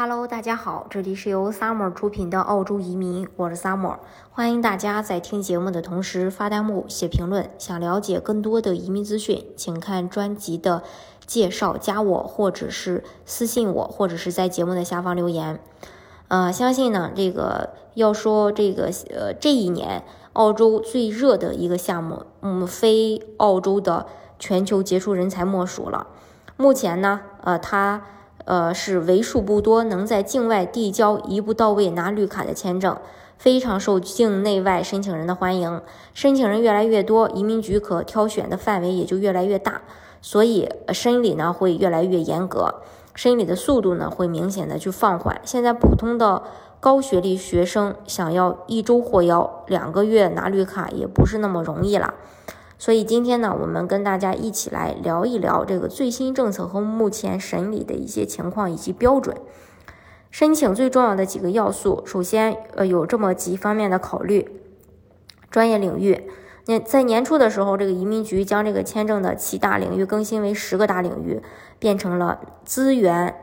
Hello，大家好，这里是由 Summer 出品的澳洲移民，我是 Summer，欢迎大家在听节目的同时发弹幕、写评论。想了解更多的移民资讯，请看专辑的介绍，加我或者是私信我，或者是在节目的下方留言。呃，相信呢，这个要说这个呃这一年澳洲最热的一个项目，嗯，非澳洲的全球杰出人才莫属了。目前呢，呃，它。呃，是为数不多能在境外递交一步到位拿绿卡的签证，非常受境内外申请人的欢迎。申请人越来越多，移民局可挑选的范围也就越来越大，所以审理呢会越来越严格，审理的速度呢会明显的去放缓。现在普通的高学历学生想要一周获邀，两个月拿绿卡也不是那么容易了。所以今天呢，我们跟大家一起来聊一聊这个最新政策和目前审理的一些情况以及标准。申请最重要的几个要素，首先呃有这么几方面的考虑：专业领域。那在年初的时候，这个移民局将这个签证的七大领域更新为十个大领域，变成了资源、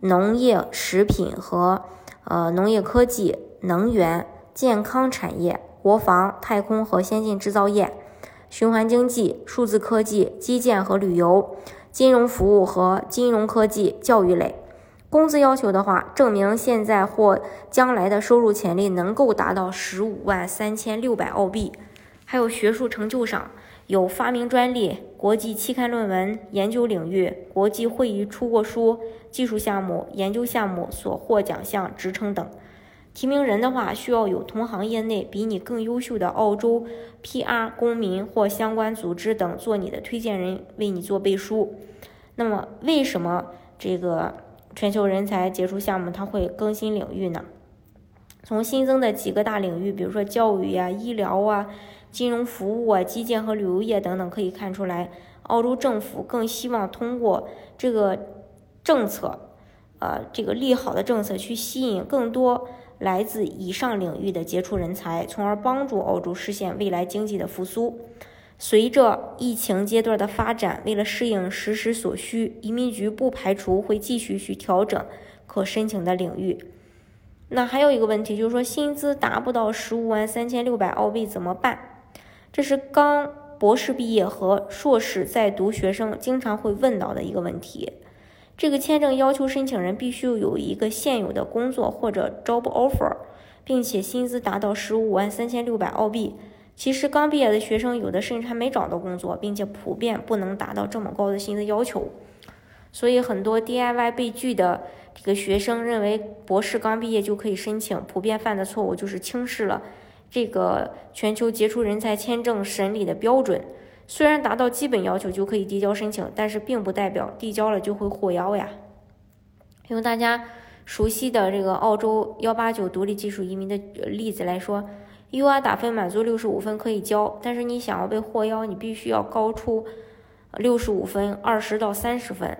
农业、食品和呃农业科技、能源、健康产业、国防、太空和先进制造业。循环经济、数字科技、基建和旅游、金融服务和金融科技、教育类。工资要求的话，证明现在或将来的收入潜力能够达到十五万三千六百澳币。还有学术成就上，有发明专利、国际期刊论文、研究领域、国际会议出过书、技术项目、研究项目所获奖项、职称等。提名人的话，需要有同行业内比你更优秀的澳洲 PR 公民或相关组织等做你的推荐人，为你做背书。那么，为什么这个全球人才杰出项目它会更新领域呢？从新增的几个大领域，比如说教育呀、医疗啊、金融服务啊、基建和旅游业等等，可以看出来，澳洲政府更希望通过这个政策，呃，这个利好的政策去吸引更多。来自以上领域的杰出人才，从而帮助澳洲实现未来经济的复苏。随着疫情阶段的发展，为了适应实时所需，移民局不排除会继续去调整可申请的领域。那还有一个问题，就是说薪资达不到十五万三千六百澳币怎么办？这是刚博士毕业和硕士在读学生经常会问到的一个问题。这个签证要求申请人必须有一个现有的工作或者 job offer，并且薪资达到十五万三千六百澳币。其实刚毕业的学生有的甚至还没找到工作，并且普遍不能达到这么高的薪资要求。所以很多 DIY 被拒的这个学生认为博士刚毕业就可以申请，普遍犯的错误就是轻视了这个全球杰出人才签证审理的标准。虽然达到基本要求就可以递交申请，但是并不代表递交了就会获邀呀。用大家熟悉的这个澳洲幺八九独立技术移民的例子来说，UR 打分满足六十五分可以交，但是你想要被获邀，你必须要高出六十五分二十到三十分。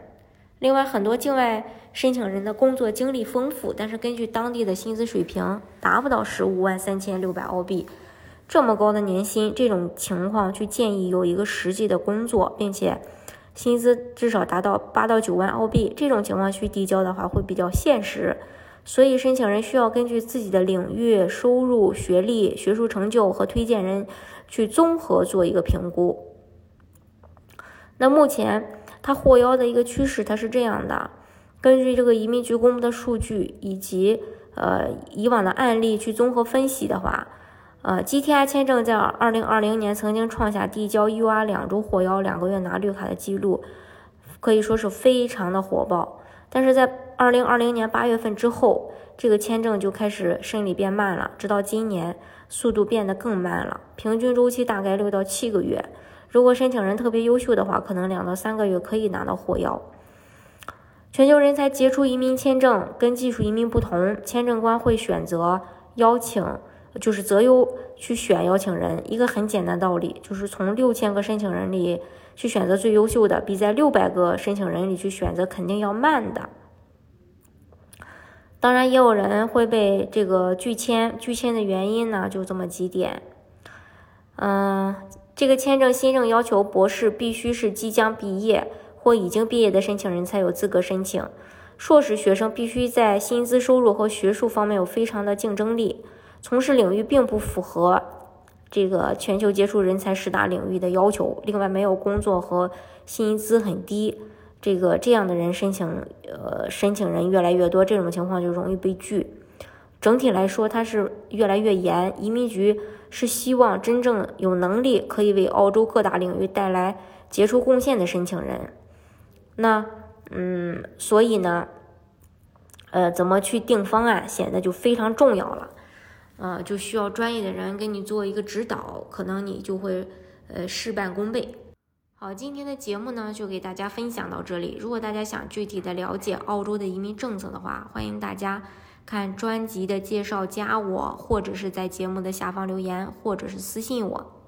另外，很多境外申请人的工作经历丰富，但是根据当地的薪资水平达不到十五万三千六百澳币。这么高的年薪，这种情况去建议有一个实际的工作，并且薪资至少达到八到九万澳币，这种情况去递交的话会比较现实。所以申请人需要根据自己的领域、收入、学历、学术成就和推荐人去综合做一个评估。那目前他获邀的一个趋势，它是这样的：根据这个移民局公布的数据以及呃以往的案例去综合分析的话。呃，GTI 签证在二零二零年曾经创下递交 UR 两周获邀、两个月拿绿卡的记录，可以说是非常的火爆。但是在二零二零年八月份之后，这个签证就开始审理变慢了，直到今年速度变得更慢了，平均周期大概六到七个月。如果申请人特别优秀的话，可能两到三个月可以拿到获邀。全球人才杰出移民签证跟技术移民不同，签证官会选择邀请。就是择优去选邀请人，一个很简单道理，就是从六千个申请人里去选择最优秀的，比在六百个申请人里去选择肯定要慢的。当然，也有人会被这个拒签，拒签的原因呢，就这么几点。嗯，这个签证新政要求博士必须是即将毕业或已经毕业的申请人才有资格申请。硕士学生必须在薪资收入和学术方面有非常的竞争力，从事领域并不符合这个全球杰出人才十大领域的要求。另外，没有工作和薪资很低，这个这样的人申请，呃，申请人越来越多，这种情况就容易被拒。整体来说，它是越来越严。移民局是希望真正有能力可以为澳洲各大领域带来杰出贡献的申请人。那。嗯，所以呢，呃，怎么去定方案显得就非常重要了，呃，就需要专业的人给你做一个指导，可能你就会呃事半功倍。好，今天的节目呢就给大家分享到这里。如果大家想具体的了解澳洲的移民政策的话，欢迎大家看专辑的介绍，加我，或者是在节目的下方留言，或者是私信我。